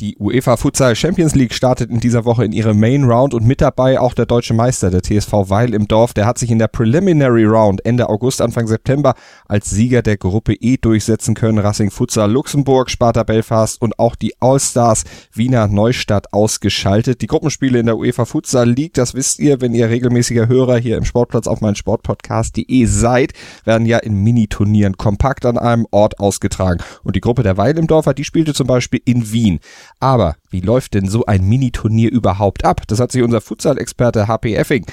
Die UEFA Futsal Champions League startet in dieser Woche in ihre Main Round und mit dabei auch der deutsche Meister, der TSV Weil im Dorf. Der hat sich in der Preliminary Round Ende August, Anfang September als Sieger der Gruppe E durchsetzen können. Racing Futsal Luxemburg, Sparta Belfast und auch die All-Stars Wiener Neustadt ausgeschaltet. Die Gruppenspiele in der UEFA Futsal League, das wisst ihr, wenn ihr regelmäßiger Hörer hier im Sportplatz auf meinen Sportpodcast.de seid, werden ja in Mini-Turnieren kompakt an einem Ort ausgetragen. Und die Gruppe der Weil im Dorfer, die spielte zum Beispiel in Wien. Aber wie läuft denn so ein Mini-Turnier überhaupt ab? Das hat sich unser Futsal-Experte HP Effing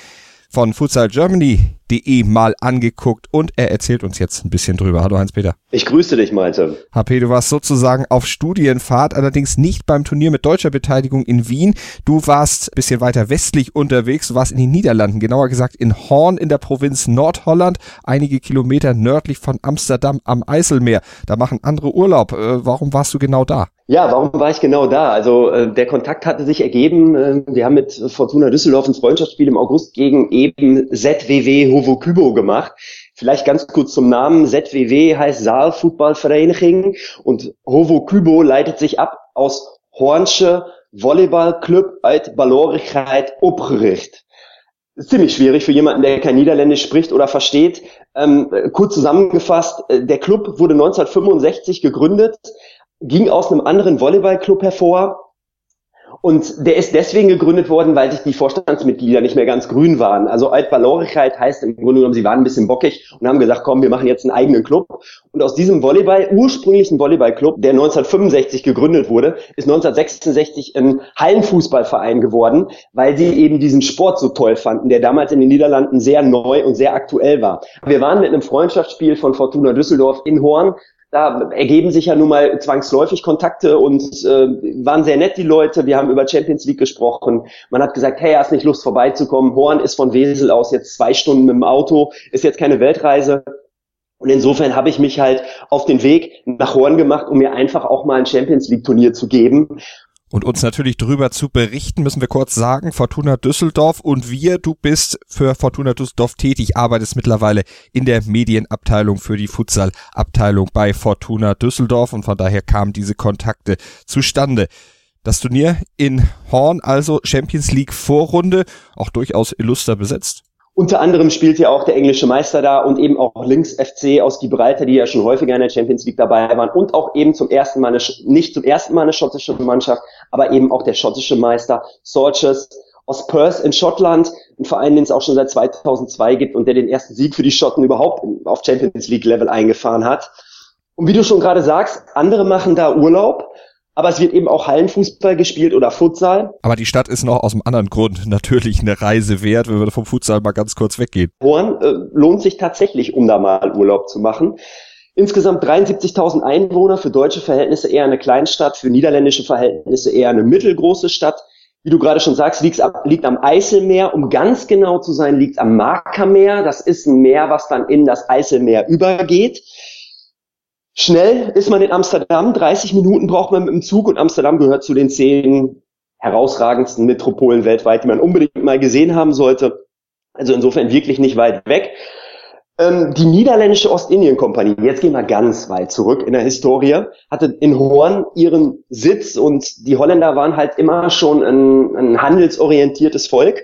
von Futsal Germany de mal angeguckt und er erzählt uns jetzt ein bisschen drüber. Hallo Heinz-Peter. Ich grüße dich, Malte. HP, du warst sozusagen auf Studienfahrt, allerdings nicht beim Turnier mit deutscher Beteiligung in Wien. Du warst ein bisschen weiter westlich unterwegs, du warst in den Niederlanden, genauer gesagt in Horn in der Provinz Nordholland, einige Kilometer nördlich von Amsterdam am Eiselmeer. Da machen andere Urlaub. Äh, warum warst du genau da? Ja, warum war ich genau da? Also äh, der Kontakt hatte sich ergeben. Äh, wir haben mit Fortuna Düsseldorf ein Freundschaftsspiel im August gegen eben ZWW Hovo Kübo gemacht. Vielleicht ganz kurz zum Namen. ZWW heißt Saal Fußballvereinigung und Hovo Kübo leitet sich ab aus Hornsche Volleyballclub uit Balorigkeit opgericht. Ziemlich schwierig für jemanden, der kein Niederländisch spricht oder versteht. Ähm, kurz zusammengefasst, äh, der Club wurde 1965 gegründet, ging aus einem anderen Volleyballclub hervor, und der ist deswegen gegründet worden, weil sich die Vorstandsmitglieder nicht mehr ganz grün waren. Also Altbalorigkeit heißt im Grunde genommen, sie waren ein bisschen bockig und haben gesagt, komm, wir machen jetzt einen eigenen Club. Und aus diesem Volleyball, ursprünglichen Volleyballclub, der 1965 gegründet wurde, ist 1966 ein Hallenfußballverein geworden, weil sie eben diesen Sport so toll fanden, der damals in den Niederlanden sehr neu und sehr aktuell war. Wir waren mit einem Freundschaftsspiel von Fortuna Düsseldorf in Horn da ergeben sich ja nun mal zwangsläufig Kontakte und äh, waren sehr nett die Leute. Wir haben über Champions League gesprochen. Man hat gesagt, hey, hast nicht Lust vorbeizukommen? Horn ist von Wesel aus jetzt zwei Stunden mit dem Auto, ist jetzt keine Weltreise. Und insofern habe ich mich halt auf den Weg nach Horn gemacht, um mir einfach auch mal ein Champions League Turnier zu geben. Und uns natürlich drüber zu berichten, müssen wir kurz sagen, Fortuna Düsseldorf und wir, du bist für Fortuna Düsseldorf tätig, arbeitest mittlerweile in der Medienabteilung für die Futsal-Abteilung bei Fortuna Düsseldorf und von daher kamen diese Kontakte zustande. Das Turnier in Horn, also Champions League Vorrunde, auch durchaus illuster besetzt. Unter anderem spielt ja auch der englische Meister da und eben auch Links FC aus Gibraltar, die ja schon häufiger in der Champions League dabei waren und auch eben zum ersten Mal eine, nicht zum ersten Mal eine schottische Mannschaft, aber eben auch der schottische Meister Sorches aus Perth in Schottland, ein Verein, den es auch schon seit 2002 gibt und der den ersten Sieg für die Schotten überhaupt auf Champions League Level eingefahren hat. Und wie du schon gerade sagst, andere machen da Urlaub aber es wird eben auch Hallenfußball gespielt oder Futsal. Aber die Stadt ist noch aus einem anderen Grund natürlich eine Reise wert, wenn wir vom Futsal mal ganz kurz weggehen. Horn äh, lohnt sich tatsächlich, um da mal Urlaub zu machen. Insgesamt 73.000 Einwohner, für deutsche Verhältnisse eher eine Kleinstadt, für niederländische Verhältnisse eher eine mittelgroße Stadt. Wie du gerade schon sagst, liegt, liegt am Eiselmeer. Um ganz genau zu sein, liegt am Markermeer. Das ist ein Meer, was dann in das Eiselmeer übergeht. Schnell ist man in Amsterdam, 30 Minuten braucht man mit dem Zug und Amsterdam gehört zu den zehn herausragendsten Metropolen weltweit, die man unbedingt mal gesehen haben sollte. Also insofern wirklich nicht weit weg. Ähm, die niederländische Ostindien-Kompanie, jetzt gehen wir ganz weit zurück in der Historie, hatte in Horn ihren Sitz und die Holländer waren halt immer schon ein, ein handelsorientiertes Volk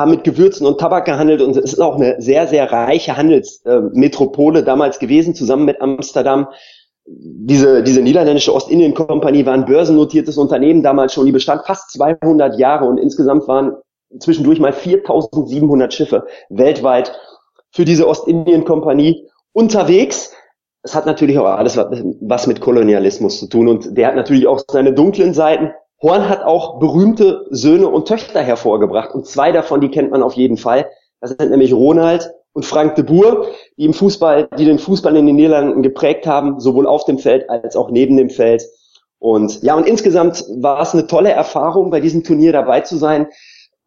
haben mit Gewürzen und Tabak gehandelt und es ist auch eine sehr, sehr reiche Handelsmetropole damals gewesen, zusammen mit Amsterdam. Diese, diese niederländische Ostindien-Kompanie war ein börsennotiertes Unternehmen damals schon, die bestand fast 200 Jahre und insgesamt waren zwischendurch mal 4700 Schiffe weltweit für diese Ostindien-Kompanie unterwegs. Es hat natürlich auch alles was mit Kolonialismus zu tun und der hat natürlich auch seine dunklen Seiten. Horn hat auch berühmte Söhne und Töchter hervorgebracht und zwei davon, die kennt man auf jeden Fall. Das sind nämlich Ronald und Frank de Boer, die im Fußball, die den Fußball in den Niederlanden geprägt haben, sowohl auf dem Feld als auch neben dem Feld. Und ja, und insgesamt war es eine tolle Erfahrung, bei diesem Turnier dabei zu sein.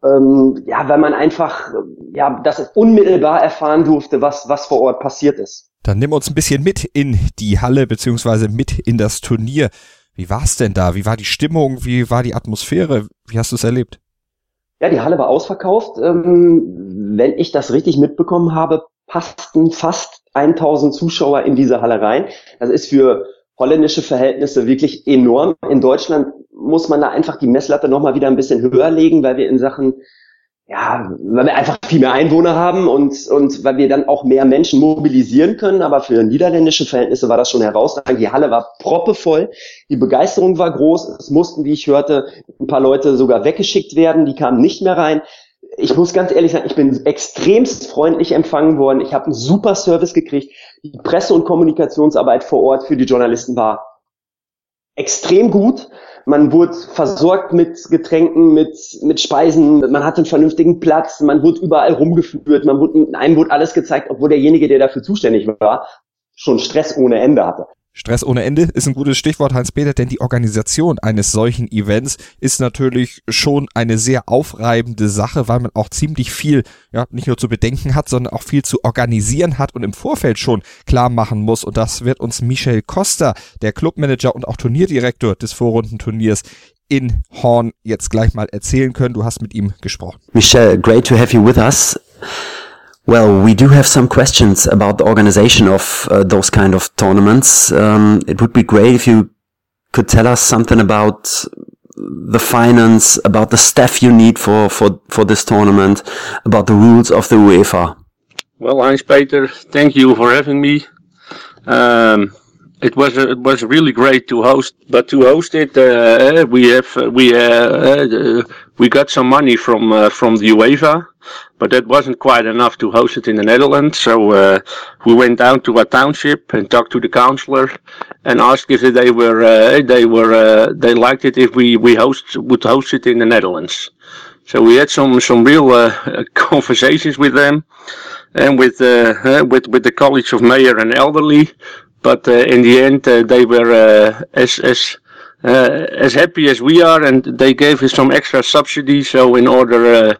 Ähm, ja, weil man einfach, ja, das unmittelbar erfahren durfte, was, was vor Ort passiert ist. Dann nimm uns ein bisschen mit in die Halle beziehungsweise mit in das Turnier. Wie war es denn da? Wie war die Stimmung? Wie war die Atmosphäre? Wie hast du es erlebt? Ja, die Halle war ausverkauft. Ähm, wenn ich das richtig mitbekommen habe, passten fast 1000 Zuschauer in diese Halle rein. Das ist für holländische Verhältnisse wirklich enorm. In Deutschland muss man da einfach die Messlatte nochmal wieder ein bisschen höher legen, weil wir in Sachen ja, weil wir einfach viel mehr Einwohner haben und, und weil wir dann auch mehr Menschen mobilisieren können. Aber für niederländische Verhältnisse war das schon herausragend. Die Halle war proppevoll, die Begeisterung war groß. Es mussten, wie ich hörte, ein paar Leute sogar weggeschickt werden, die kamen nicht mehr rein. Ich muss ganz ehrlich sagen, ich bin extremst freundlich empfangen worden. Ich habe einen super Service gekriegt. Die Presse- und Kommunikationsarbeit vor Ort für die Journalisten war extrem gut. Man wurde versorgt mit Getränken, mit, mit Speisen, man hatte einen vernünftigen Platz, man wurde überall rumgeführt, man wurde, einem wurde alles gezeigt, obwohl derjenige, der dafür zuständig war, schon Stress ohne Ende hatte. Stress ohne Ende ist ein gutes Stichwort, Hans-Peter, denn die Organisation eines solchen Events ist natürlich schon eine sehr aufreibende Sache, weil man auch ziemlich viel, ja, nicht nur zu bedenken hat, sondern auch viel zu organisieren hat und im Vorfeld schon klar machen muss. Und das wird uns Michel Costa, der Clubmanager und auch Turnierdirektor des Vorrundenturniers in Horn jetzt gleich mal erzählen können. Du hast mit ihm gesprochen. Michel, great to have you with us. Well, we do have some questions about the organization of uh, those kind of tournaments. Um, it would be great if you could tell us something about the finance, about the staff you need for, for, for this tournament, about the rules of the UEFA. Well, Heinz Peter, thank you for having me. Um, it was it was really great to host, but to host it, uh, we have we uh, uh, we got some money from uh, from the UEFA but that wasn't quite enough to host it in the Netherlands. So uh, we went down to a township and talked to the councillor and asked if they were uh, they were uh, they liked it if we we host would host it in the Netherlands. So we had some some real uh, conversations with them and with uh, with with the College of Mayor and Elderly. But in the end, they were as as as happy as we are, and they gave us some extra subsidy. So in order uh,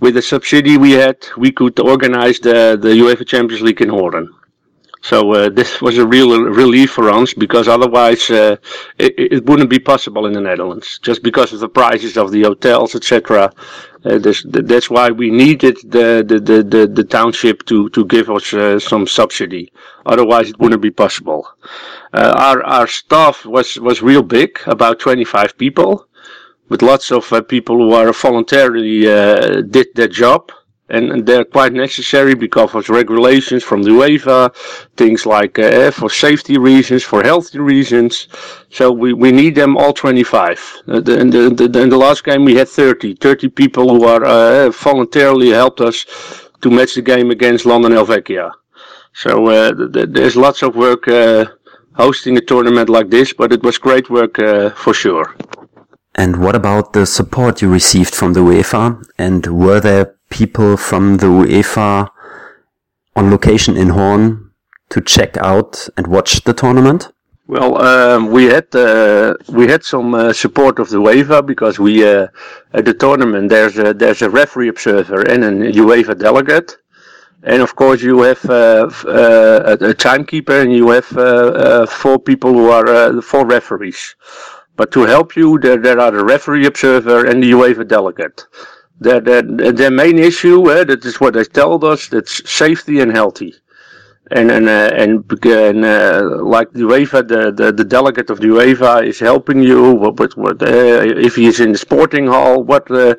with the subsidy we had, we could organize the, the UEFA Champions League in Horen. So uh, this was a real relief for us because otherwise uh, it, it, wouldn't be possible in the Netherlands just because of the prices of the hotels, etc. Uh, that's why we needed the, the, the, the, the township to, to give us uh, some subsidy. Otherwise, it wouldn't be possible. Uh, our our staff was was real big, about 25 people with lots of uh, people who are voluntarily uh, did their job. And, and, they're quite necessary because of regulations from the UEFA, things like uh, for safety reasons, for healthy reasons. So we, we need them all 25. Uh, the, in, the, the, in the last game we had 30, 30 people who are uh, voluntarily helped us to match the game against London Helvetia. So uh, there's lots of work hosting a tournament like this, but it was great work for sure. And what about the support you received from the UEFA? And were there people from the UEFA on location in Horn to check out and watch the tournament? Well, um, we had uh, we had some uh, support of the UEFA because we uh, at the tournament there's a, there's a referee observer and a UEFA delegate, and of course you have uh, uh, a timekeeper and you have uh, four people who are four referees. But to help you, there, there are the referee observer and the UEFA delegate. Their, their, their main issue, uh, that is what they told us, that's safety and healthy. And and uh, and, and uh, like the UEFA, the, the, the delegate of the UEFA is helping you. What what, what uh, if he is in the sporting hall? What uh,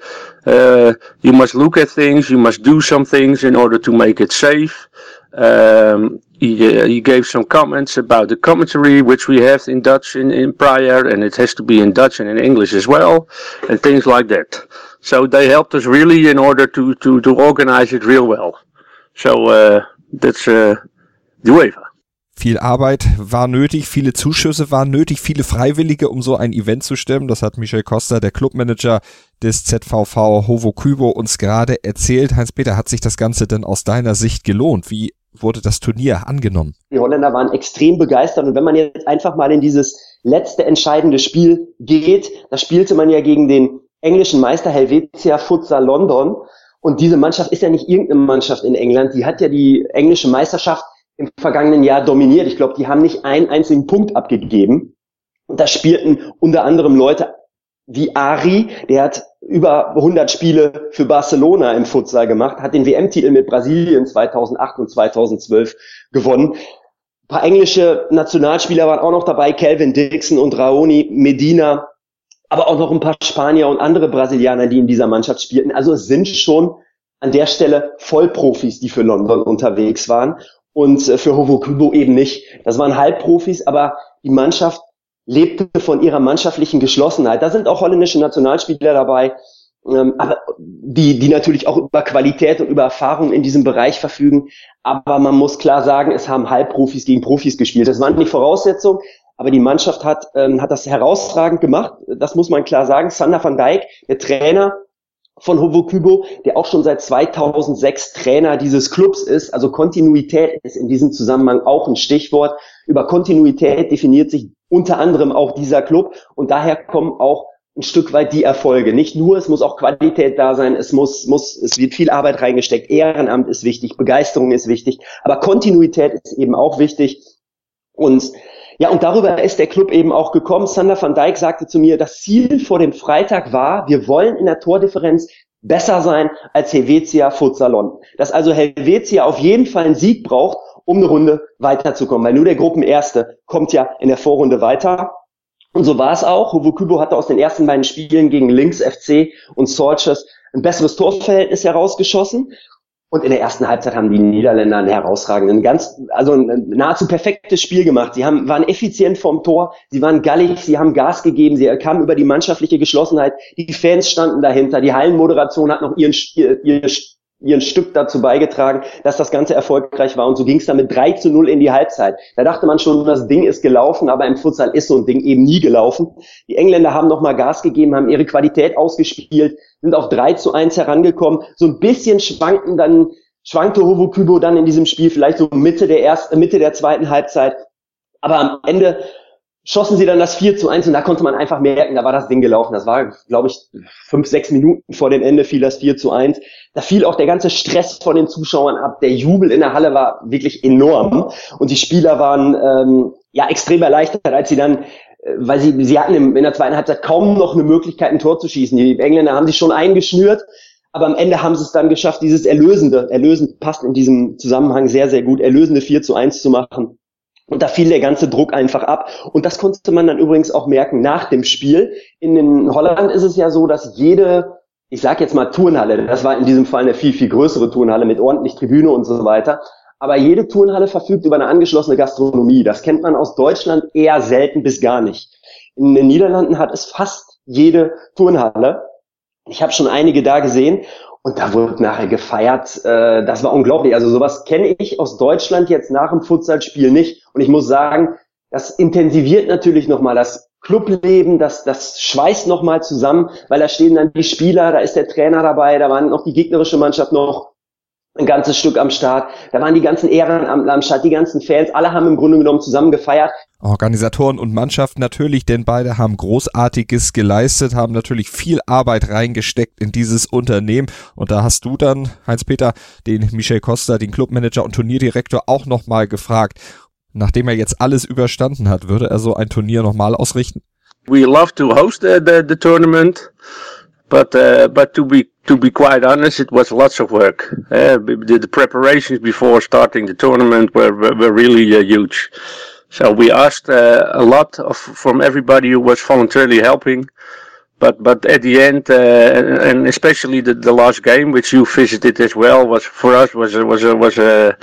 uh, you must look at things. You must do some things in order to make it safe. Um, he, uh, he gave some comments about the commentary, which we have in Dutch in, in prior, and it has to be in Dutch and in English as well, and things like that. So they helped us really in order to, to, to organize it real well. So uh, that's uh, the UEFA. Viel Arbeit war nötig, viele Zuschüsse waren nötig, viele Freiwillige, um so ein Event zu stemmen. Das hat Michel Costa, der Clubmanager des ZVV Hovo Kübo, uns gerade erzählt. Heinz-Peter, hat sich das Ganze denn aus deiner Sicht gelohnt? Wie wurde das Turnier angenommen? Die Holländer waren extrem begeistert und wenn man jetzt einfach mal in dieses letzte entscheidende Spiel geht, da spielte man ja gegen den englischen Meister Helvetia Futsal London und diese Mannschaft ist ja nicht irgendeine Mannschaft in England, die hat ja die englische Meisterschaft im vergangenen Jahr dominiert. Ich glaube, die haben nicht einen einzigen Punkt abgegeben. Und da spielten unter anderem Leute wie Ari, der hat über 100 Spiele für Barcelona im Futsal gemacht, hat den WM-Titel mit Brasilien 2008 und 2012 gewonnen. Ein paar englische Nationalspieler waren auch noch dabei, Calvin Dixon und Raoni Medina, aber auch noch ein paar Spanier und andere Brasilianer, die in dieser Mannschaft spielten. Also es sind schon an der Stelle Vollprofis, die für London unterwegs waren und äh, für Hovokubo eben nicht. Das waren Halbprofis, aber die Mannschaft lebte von ihrer mannschaftlichen Geschlossenheit. Da sind auch holländische Nationalspieler dabei, ähm, aber die, die natürlich auch über Qualität und über Erfahrung in diesem Bereich verfügen. Aber man muss klar sagen, es haben Halbprofis gegen Profis gespielt. Das waren die Voraussetzungen, aber die Mannschaft hat, ähm, hat das herausragend gemacht. Das muss man klar sagen. Sander van Dijk, der Trainer, von Hovo Kübo, der auch schon seit 2006 Trainer dieses Clubs ist. Also Kontinuität ist in diesem Zusammenhang auch ein Stichwort. Über Kontinuität definiert sich unter anderem auch dieser Club und daher kommen auch ein Stück weit die Erfolge. Nicht nur, es muss auch Qualität da sein, es muss, muss, es wird viel Arbeit reingesteckt, Ehrenamt ist wichtig, Begeisterung ist wichtig, aber Kontinuität ist eben auch wichtig und ja, und darüber ist der Club eben auch gekommen. Sander van Dijk sagte zu mir, das Ziel vor dem Freitag war, wir wollen in der Tordifferenz besser sein als Helvetia Futsalon. Dass also Helvetia auf jeden Fall einen Sieg braucht, um eine Runde weiterzukommen, weil nur der Gruppenerste kommt ja in der Vorrunde weiter. Und so war es auch. Hugo Kubo hatte aus den ersten beiden Spielen gegen Links FC und Solchers ein besseres Torverhältnis herausgeschossen. Und in der ersten Halbzeit haben die Niederländer einen herausragenden, ganz, also ein nahezu perfektes Spiel gemacht. Sie haben, waren effizient vom Tor, sie waren gallig, sie haben Gas gegeben, sie kamen über die mannschaftliche Geschlossenheit, die Fans standen dahinter, die Hallenmoderation hat noch ihren, ihr, ihr ihren Stück dazu beigetragen, dass das Ganze erfolgreich war. Und so ging es dann mit 3 zu 0 in die Halbzeit. Da dachte man schon, das Ding ist gelaufen, aber im Futsal ist so ein Ding eben nie gelaufen. Die Engländer haben nochmal Gas gegeben, haben ihre Qualität ausgespielt, sind auf 3 zu 1 herangekommen. So ein bisschen schwanken dann, schwankte Hovo Kübo dann in diesem Spiel, vielleicht so Mitte der ersten, Mitte der zweiten Halbzeit. Aber am Ende schossen sie dann das 4 zu 1 und da konnte man einfach merken, da war das Ding gelaufen. Das war, glaube ich, fünf, sechs Minuten vor dem Ende fiel das 4 zu 1. Da fiel auch der ganze Stress von den Zuschauern ab. Der Jubel in der Halle war wirklich enorm und die Spieler waren ähm, ja extrem erleichtert, als sie dann äh, weil sie, sie hatten in der zweiten Halbzeit kaum noch eine Möglichkeit, ein Tor zu schießen. Die Engländer haben sich schon eingeschnürt, aber am Ende haben sie es dann geschafft, dieses Erlösende, erlösend passt in diesem Zusammenhang sehr, sehr gut, erlösende 4 zu 1 zu machen. Und da fiel der ganze Druck einfach ab. Und das konnte man dann übrigens auch merken nach dem Spiel. In Holland ist es ja so, dass jede, ich sage jetzt mal Turnhalle, das war in diesem Fall eine viel, viel größere Turnhalle mit ordentlich Tribüne und so weiter. Aber jede Turnhalle verfügt über eine angeschlossene Gastronomie. Das kennt man aus Deutschland eher selten bis gar nicht. In den Niederlanden hat es fast jede Turnhalle. Ich habe schon einige da gesehen und da wurde nachher gefeiert. Äh, das war unglaublich. Also sowas kenne ich aus Deutschland jetzt nach dem Futsalspiel nicht. Und ich muss sagen, das intensiviert natürlich nochmal das Clubleben, das, das schweißt nochmal zusammen, weil da stehen dann die Spieler, da ist der Trainer dabei, da waren noch die gegnerische Mannschaft noch ein ganzes Stück am Start. Da waren die ganzen Ehrenamtler am Start, die ganzen Fans, alle haben im Grunde genommen zusammen gefeiert. Organisatoren und Mannschaft natürlich, denn beide haben Großartiges geleistet, haben natürlich viel Arbeit reingesteckt in dieses Unternehmen. Und da hast du dann, Heinz-Peter, den Michel Costa, den Clubmanager und Turnierdirektor auch nochmal gefragt. Nachdem er jetzt alles überstanden hat, würde er so ein Turnier nochmal ausrichten? We love to host the, the, the tournament. But uh, but to be to be quite honest, it was lots of work. Uh, the, the, preparations before starting the tournament were were, really uh, huge. So we asked uh, a lot of from everybody who was voluntarily helping. But but at the end, uh, and especially the, the last game, which you visited as well, was for us was was was a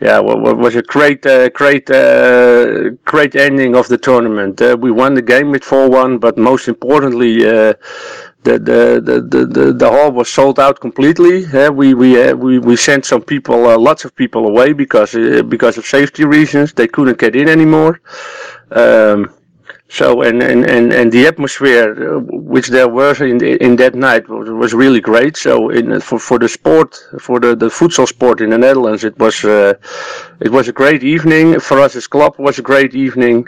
yeah was a great uh, great great ending of the tournament. we won the game with four one, but most importantly the, the, the, the, the hall was sold out completely. Uh, we we, uh, we we sent some people, uh, lots of people away because uh, because of safety reasons. They couldn't get in anymore. Um, so and, and, and, and the atmosphere uh, which there was in in that night was, was really great. So in for for the sport for the the futsal sport in the Netherlands, it was uh, it was a great evening for us as club. Was a great evening.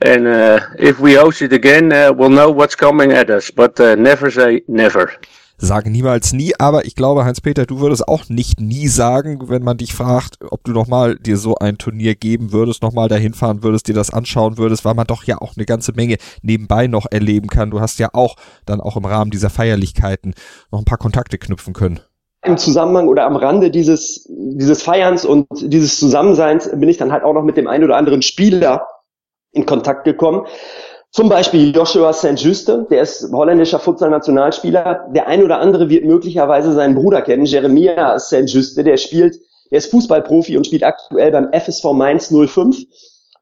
And uh, if we host it again, uh, we'll know what's coming at us. But uh, never say never. Sagen niemals nie, aber ich glaube, Heinz-Peter, du würdest auch nicht nie sagen, wenn man dich fragt, ob du nochmal dir so ein Turnier geben würdest, nochmal dahin fahren würdest, dir das anschauen würdest, weil man doch ja auch eine ganze Menge nebenbei noch erleben kann. Du hast ja auch dann auch im Rahmen dieser Feierlichkeiten noch ein paar Kontakte knüpfen können im Zusammenhang oder am Rande dieses, dieses Feierns und dieses Zusammenseins bin ich dann halt auch noch mit dem einen oder anderen Spieler in Kontakt gekommen. Zum Beispiel Joshua St. Juste, der ist holländischer Futsal-Nationalspieler. Der ein oder andere wird möglicherweise seinen Bruder kennen, Jeremia St. Juste, der spielt, der ist Fußballprofi und spielt aktuell beim FSV Mainz 05.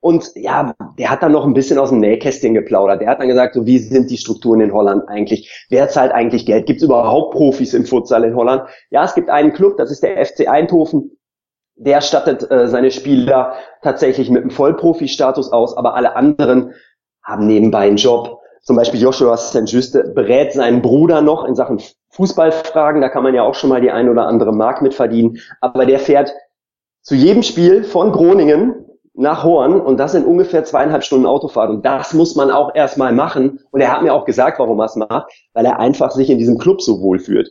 Und ja, der hat dann noch ein bisschen aus dem Nähkästchen geplaudert. Der hat dann gesagt, so wie sind die Strukturen in Holland eigentlich? Wer zahlt eigentlich Geld? Gibt es überhaupt Profis im Futsal in Holland? Ja, es gibt einen Club, das ist der FC Eindhoven der stattet äh, seine Spieler tatsächlich mit einem Vollprofi-Status aus, aber alle anderen haben nebenbei einen Job. Zum Beispiel Joshua St. Juste berät seinen Bruder noch in Sachen Fußballfragen. Da kann man ja auch schon mal die ein oder andere Mark mit verdienen. Aber der fährt zu jedem Spiel von Groningen nach Horn und das sind ungefähr zweieinhalb Stunden Autofahrt und das muss man auch erstmal machen und er hat mir auch gesagt, warum er es macht, weil er einfach sich in diesem Club so wohl fühlt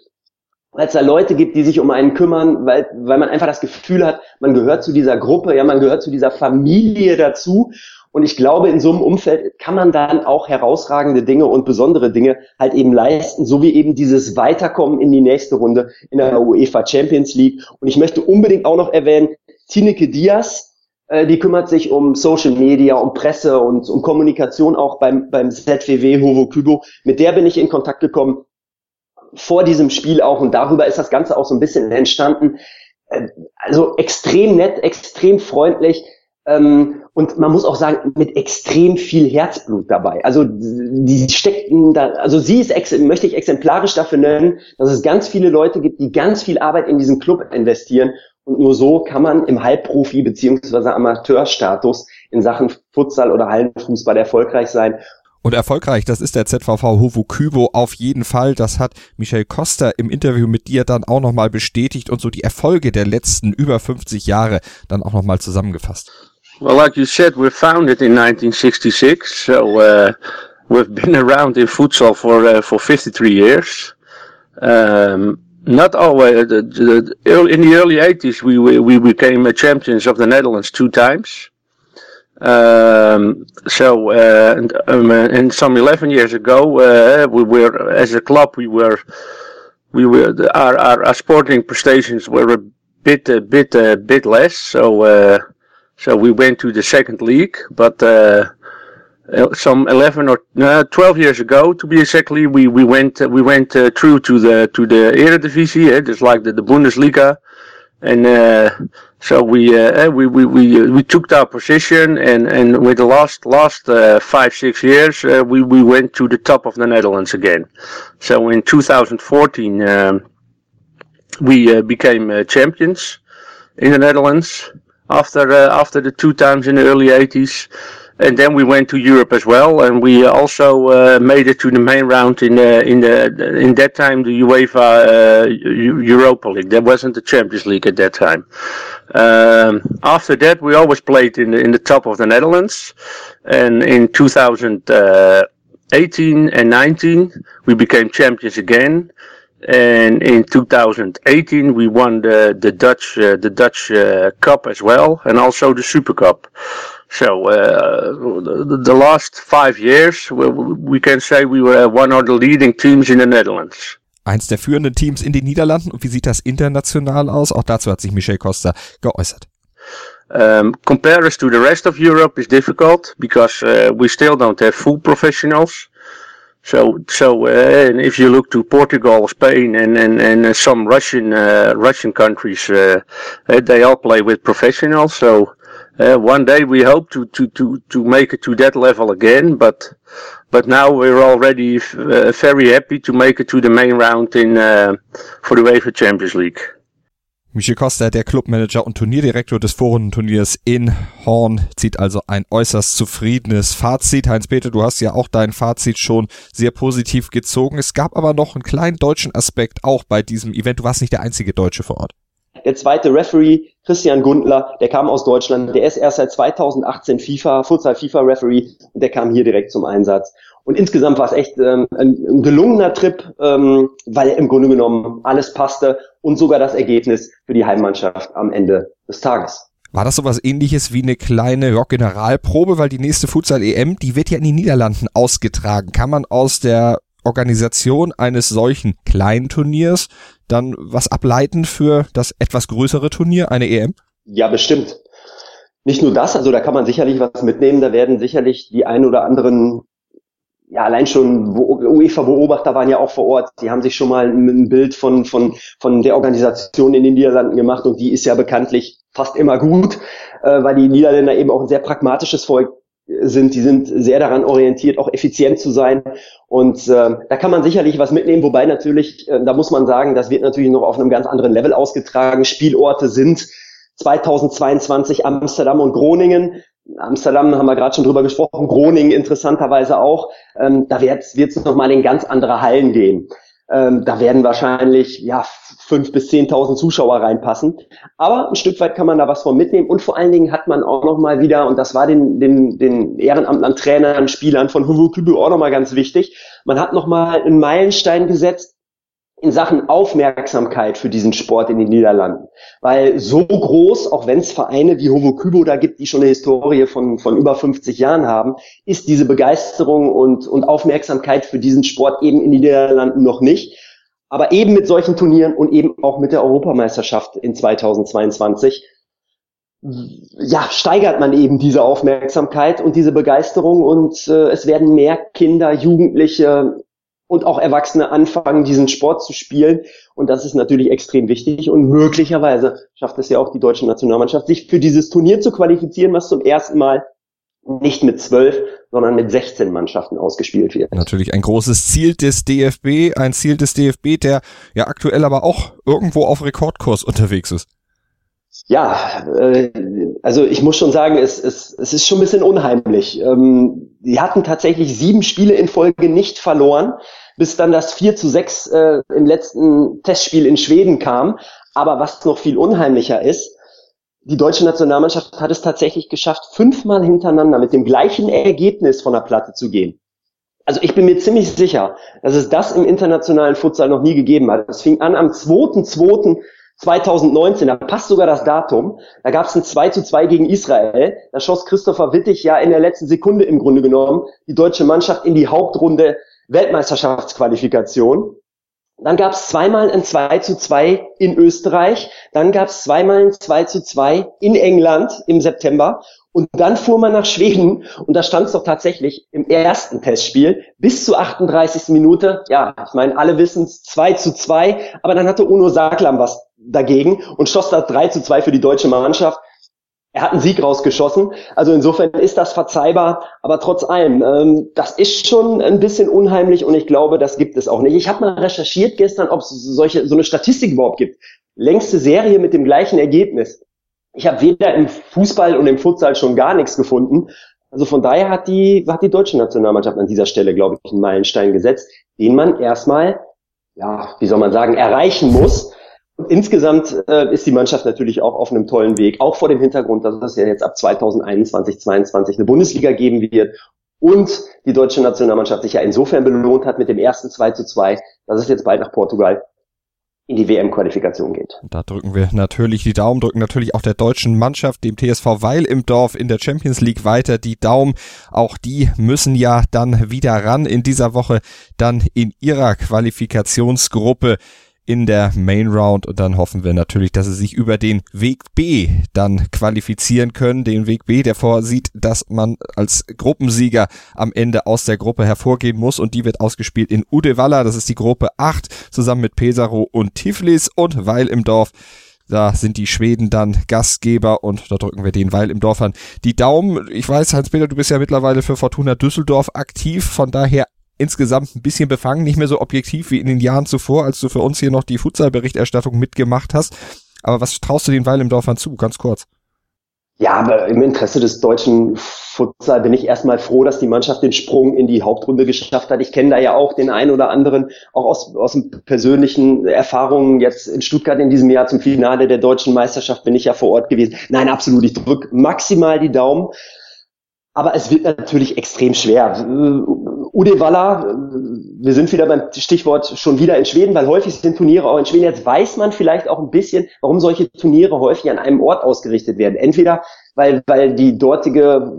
weil es da Leute gibt, die sich um einen kümmern, weil, weil man einfach das Gefühl hat, man gehört zu dieser Gruppe, ja, man gehört zu dieser Familie dazu. Und ich glaube, in so einem Umfeld kann man dann auch herausragende Dinge und besondere Dinge halt eben leisten, so wie eben dieses Weiterkommen in die nächste Runde in der UEFA Champions League. Und ich möchte unbedingt auch noch erwähnen, Tineke Diaz, äh, die kümmert sich um Social Media, um Presse und um Kommunikation auch beim, beim ZWW Hovo Kübo. Mit der bin ich in Kontakt gekommen vor diesem Spiel auch und darüber ist das Ganze auch so ein bisschen entstanden. Äh, also extrem nett, extrem freundlich ähm, und man muss auch sagen, mit extrem viel Herzblut dabei. Also die steckten da, also sie ist, möchte ich exemplarisch dafür nennen, dass es ganz viele Leute gibt, die ganz viel Arbeit in diesen Club investieren und nur so kann man im Halbprofi- beziehungsweise Amateurstatus in Sachen Futsal oder Hallenfußball erfolgreich sein. Und erfolgreich, das ist der ZVV Hovo Kübo auf jeden Fall. Das hat Michel Costa im Interview mit dir dann auch nochmal bestätigt und so die Erfolge der letzten über 50 Jahre dann auch nochmal zusammengefasst. Well, like you said, we founded in 1966, so uh, we've been around in futsal for uh, for 53 years. Um, not always. Uh, the, the, in the early 80s, we, we we became champions of the Netherlands two times. Um, so, uh, and, um, and some 11 years ago, uh, we were, as a club, we were, we were, our, our, our sporting prestations were a bit, a bit, a bit less. So, uh, so we went to the second league, but, uh, some 11 or uh, 12 years ago, to be exactly, we, we went, we went uh, through to the, to the Eredivisie, eh, just like the, the Bundesliga. And, so we uh, we we we, uh, we took our position, and and with the last last uh, five six years, uh, we we went to the top of the Netherlands again. So in 2014, um, we uh, became uh, champions in the Netherlands after after the two times in the early 80s and then we went to Europe as well, and we also uh, made it to the main round in the in the in that time the UEFA uh, Europa League. There wasn't the Champions League at that time. Um, after that, we always played in the in the top of the Netherlands, and in 2018 and 19 we became champions again. And in 2018, we won the the Dutch uh, the Dutch uh, Cup as well, and also the Super Cup. So uh, the, the, last five years, we, we can say we were one of the leading teams in the Netherlands. Eins der führenden Teams in den Niederlanden. Und wie sieht das international aus? Auch dazu hat sich Michel Costa geäußert. Um, compare us to the rest of Europe is difficult because uh, we still don't have full professionals. So, so uh, if you look to Portugal, Spain, and and, and some Russian uh, Russian countries, uh, they all play with professionals. So uh, one day we hope to, to, to, to make it to that level again, but but now we're already uh, very happy to make it to the main round in uh, for the UEFA Champions League. Michel Costa, der Clubmanager und Turnierdirektor des Vorrundenturniers in Horn, zieht also ein äußerst zufriedenes Fazit. Heinz-Peter, du hast ja auch dein Fazit schon sehr positiv gezogen. Es gab aber noch einen kleinen deutschen Aspekt auch bei diesem Event. Du warst nicht der einzige Deutsche vor Ort. Der zweite Referee, Christian Gundler, der kam aus Deutschland, der ist erst seit 2018 FIFA, Futsal FIFA Referee und der kam hier direkt zum Einsatz. Und insgesamt war es echt ähm, ein, ein, gelungener Trip, ähm, weil im Grunde genommen alles passte und sogar das Ergebnis für die Heimmannschaft am Ende des Tages. War das sowas ähnliches wie eine kleine ja, Generalprobe, weil die nächste Futsal-EM, die wird ja in den Niederlanden ausgetragen. Kann man aus der Organisation eines solchen kleinen Turniers dann was ableiten für das etwas größere Turnier, eine EM? Ja, bestimmt. Nicht nur das, also da kann man sicherlich was mitnehmen. Da werden sicherlich die ein oder anderen, ja allein schon UEFA-Beobachter waren ja auch vor Ort. Die haben sich schon mal ein Bild von von von der Organisation in den Niederlanden gemacht und die ist ja bekanntlich fast immer gut, äh, weil die Niederländer eben auch ein sehr pragmatisches Volk sind, die sind sehr daran orientiert, auch effizient zu sein. Und äh, da kann man sicherlich was mitnehmen, wobei natürlich, äh, da muss man sagen, das wird natürlich noch auf einem ganz anderen Level ausgetragen. Spielorte sind 2022 Amsterdam und Groningen. Amsterdam haben wir gerade schon drüber gesprochen, Groningen interessanterweise auch. Ähm, da wird es nochmal in ganz andere Hallen gehen. Ähm, da werden wahrscheinlich ja fünf bis zehntausend Zuschauer reinpassen. Aber ein Stück weit kann man da was von mitnehmen und vor allen Dingen hat man auch noch mal wieder und das war den den den Ehrenamtlern, Trainern, Spielern von Hugo Kübel auch noch mal ganz wichtig. Man hat noch mal einen Meilenstein gesetzt in Sachen Aufmerksamkeit für diesen Sport in den Niederlanden. Weil so groß, auch wenn es Vereine wie Hovo Kübo da gibt, die schon eine Historie von, von über 50 Jahren haben, ist diese Begeisterung und, und Aufmerksamkeit für diesen Sport eben in den Niederlanden noch nicht. Aber eben mit solchen Turnieren und eben auch mit der Europameisterschaft in 2022 ja, steigert man eben diese Aufmerksamkeit und diese Begeisterung und äh, es werden mehr Kinder, Jugendliche, und auch Erwachsene anfangen, diesen Sport zu spielen. Und das ist natürlich extrem wichtig. Und möglicherweise schafft es ja auch die deutsche Nationalmannschaft, sich für dieses Turnier zu qualifizieren, was zum ersten Mal nicht mit zwölf, sondern mit 16 Mannschaften ausgespielt wird. Natürlich ein großes Ziel des DFB, ein Ziel des DFB, der ja aktuell aber auch irgendwo auf Rekordkurs unterwegs ist. Ja, äh, also ich muss schon sagen, es, es, es ist schon ein bisschen unheimlich. Ähm, die hatten tatsächlich sieben Spiele in Folge nicht verloren bis dann das 4 zu 6 äh, im letzten Testspiel in Schweden kam. Aber was noch viel unheimlicher ist, die deutsche Nationalmannschaft hat es tatsächlich geschafft, fünfmal hintereinander mit dem gleichen Ergebnis von der Platte zu gehen. Also ich bin mir ziemlich sicher, dass es das im internationalen Futsal noch nie gegeben hat. Es fing an am 2.2.2019, da passt sogar das Datum. Da gab es ein 2 zu 2 gegen Israel. Da schoss Christopher Wittig ja in der letzten Sekunde im Grunde genommen die deutsche Mannschaft in die Hauptrunde Weltmeisterschaftsqualifikation. Dann gab es zweimal ein 2 zu 2 in Österreich. Dann gab es zweimal ein 2 zu 2 in England im September. Und dann fuhr man nach Schweden und da stand es doch tatsächlich im ersten Testspiel bis zur 38. Minute. Ja, ich meine, alle wissen es 2 zu 2, aber dann hatte Uno Saklam was dagegen und schoss da 3 zu 2 für die deutsche Mannschaft er hat einen Sieg rausgeschossen. Also insofern ist das verzeihbar, aber trotz allem, ähm, das ist schon ein bisschen unheimlich und ich glaube, das gibt es auch nicht. Ich habe mal recherchiert gestern, ob es solche so eine Statistik überhaupt gibt. Längste Serie mit dem gleichen Ergebnis. Ich habe weder im Fußball und im Futsal schon gar nichts gefunden. Also von daher hat die, hat die deutsche Nationalmannschaft an dieser Stelle, glaube ich, einen Meilenstein gesetzt, den man erstmal, ja, wie soll man sagen, erreichen muss Insgesamt äh, ist die Mannschaft natürlich auch auf einem tollen Weg, auch vor dem Hintergrund, dass es ja jetzt ab 2021, 2022 eine Bundesliga geben wird und die deutsche Nationalmannschaft sich ja insofern belohnt hat mit dem ersten 2 zu 2, dass es jetzt bald nach Portugal in die WM-Qualifikation geht. Da drücken wir natürlich die Daumen, drücken natürlich auch der deutschen Mannschaft, dem TSV Weil im Dorf in der Champions League weiter die Daumen. Auch die müssen ja dann wieder ran in dieser Woche, dann in ihrer Qualifikationsgruppe in der Main Round und dann hoffen wir natürlich, dass sie sich über den Weg B dann qualifizieren können. Den Weg B, der vorsieht, dass man als Gruppensieger am Ende aus der Gruppe hervorgehen muss und die wird ausgespielt in Uddevalla. Das ist die Gruppe 8 zusammen mit Pesaro und Tiflis und Weil im Dorf. Da sind die Schweden dann Gastgeber und da drücken wir den Weil im Dorf an. Die Daumen, ich weiß, Hans-Peter, du bist ja mittlerweile für Fortuna Düsseldorf aktiv, von daher insgesamt ein bisschen befangen, nicht mehr so objektiv wie in den Jahren zuvor, als du für uns hier noch die Futsal-Berichterstattung mitgemacht hast. Aber was traust du den Weil im Dorfern zu? Ganz kurz. Ja, aber im Interesse des deutschen Futsal bin ich erstmal froh, dass die Mannschaft den Sprung in die Hauptrunde geschafft hat. Ich kenne da ja auch den einen oder anderen, auch aus, aus persönlichen Erfahrungen jetzt in Stuttgart in diesem Jahr zum Finale der deutschen Meisterschaft bin ich ja vor Ort gewesen. Nein, absolut. Ich drücke maximal die Daumen. Aber es wird natürlich extrem schwer. Ude Walla, wir sind wieder beim Stichwort schon wieder in Schweden, weil häufig sind Turniere auch in Schweden. Jetzt weiß man vielleicht auch ein bisschen, warum solche Turniere häufig an einem Ort ausgerichtet werden. Entweder weil, weil die dortige,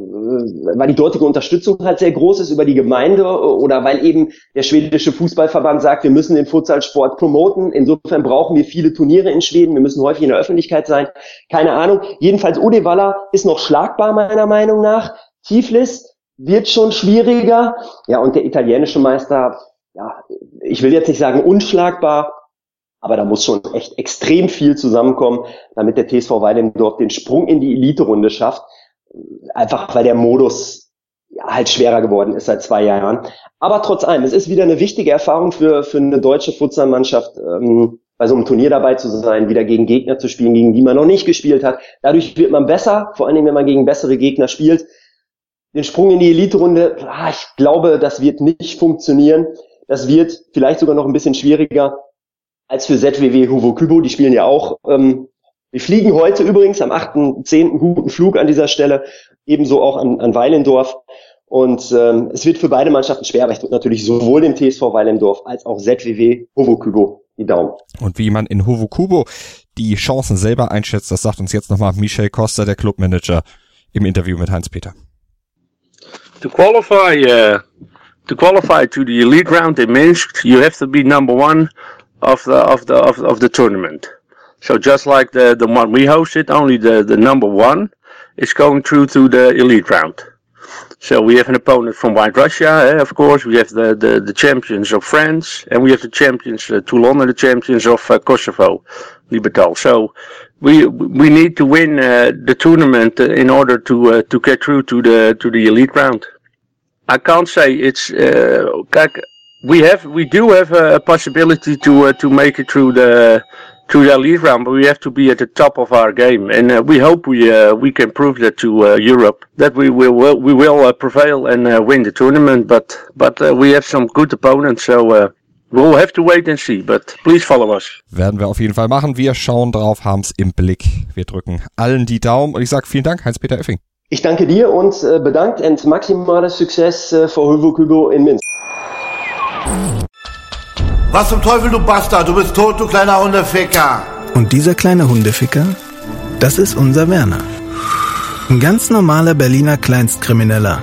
weil die dortige Unterstützung halt sehr groß ist über die Gemeinde oder weil eben der schwedische Fußballverband sagt, wir müssen den Futsalsport promoten. Insofern brauchen wir viele Turniere in Schweden. Wir müssen häufig in der Öffentlichkeit sein. Keine Ahnung. Jedenfalls Ude Walla ist noch schlagbar meiner Meinung nach. Tiflis wird schon schwieriger. Ja, und der italienische Meister, ja, ich will jetzt nicht sagen unschlagbar, aber da muss schon echt extrem viel zusammenkommen, damit der TSV Weidendorf den Sprung in die Elite-Runde schafft. Einfach weil der Modus halt schwerer geworden ist seit zwei Jahren. Aber trotz allem, es ist wieder eine wichtige Erfahrung für, für eine deutsche Futsalmannschaft, ähm, bei so einem Turnier dabei zu sein, wieder gegen Gegner zu spielen, gegen die man noch nicht gespielt hat. Dadurch wird man besser, vor allen Dingen, wenn man gegen bessere Gegner spielt den Sprung in die Elite-Runde, ah, ich glaube, das wird nicht funktionieren. Das wird vielleicht sogar noch ein bisschen schwieriger als für ZWW Hugo Kübo. Die spielen ja auch. Ähm, wir fliegen heute übrigens am 8.10. guten Flug an dieser Stelle, ebenso auch an, an Weilendorf. Und ähm, es wird für beide Mannschaften schwer, aber ich drücke natürlich sowohl dem TSV Weilendorf als auch ZWW Hovo Kübo die Daumen. Und wie man in Hovo Kubo die Chancen selber einschätzt, das sagt uns jetzt nochmal Michel Costa, der Clubmanager, im Interview mit Heinz-Peter. To qualify uh, to qualify to the elite round in Minsk, you have to be number one of the of the of, of the tournament. So just like the the one we hosted, only the the number one is going through to the elite round. So we have an opponent from White Russia, eh, of course. We have the, the, the champions of France, and we have the champions, uh, Toulon, and the champions of uh, Kosovo, Libertal. So we we need to win uh, the tournament in order to uh, to get through to the to the elite round. I can't say it's uh, we have we do have a possibility to uh, to make it through the through the elite round, but we have to be at the top of our game, and uh, we hope we uh, we can prove that to uh, Europe that we will we will uh, prevail and uh, win the tournament. But but we have some good opponents, so We'll have to wait and see, but please follow us. Werden wir auf jeden Fall machen. Wir schauen drauf, haben's im Blick. Wir drücken allen die Daumen und ich sage vielen Dank, Heinz-Peter Effing. Ich danke dir und äh, bedankt und maximales Success äh, für Hugo Kubo in Minsk. Was zum Teufel, du Bastard? Du bist tot, du kleiner Hundeficker. Und dieser kleine Hundeficker, das ist unser Werner. Ein ganz normaler Berliner Kleinstkrimineller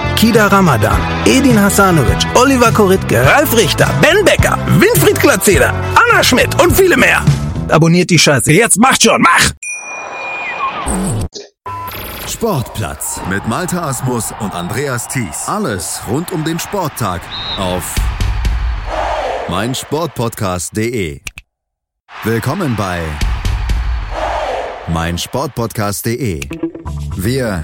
Kida Ramadan, Edin Hasanovic, Oliver Koritke, Ralf Richter, Ben Becker, Winfried Glatzeder, Anna Schmidt und viele mehr. Abonniert die Scheiße. Jetzt macht schon, mach! Sportplatz mit Malta Asmus und Andreas Thies. Alles rund um den Sporttag auf meinsportpodcast.de. Willkommen bei meinsportpodcast.de. Wir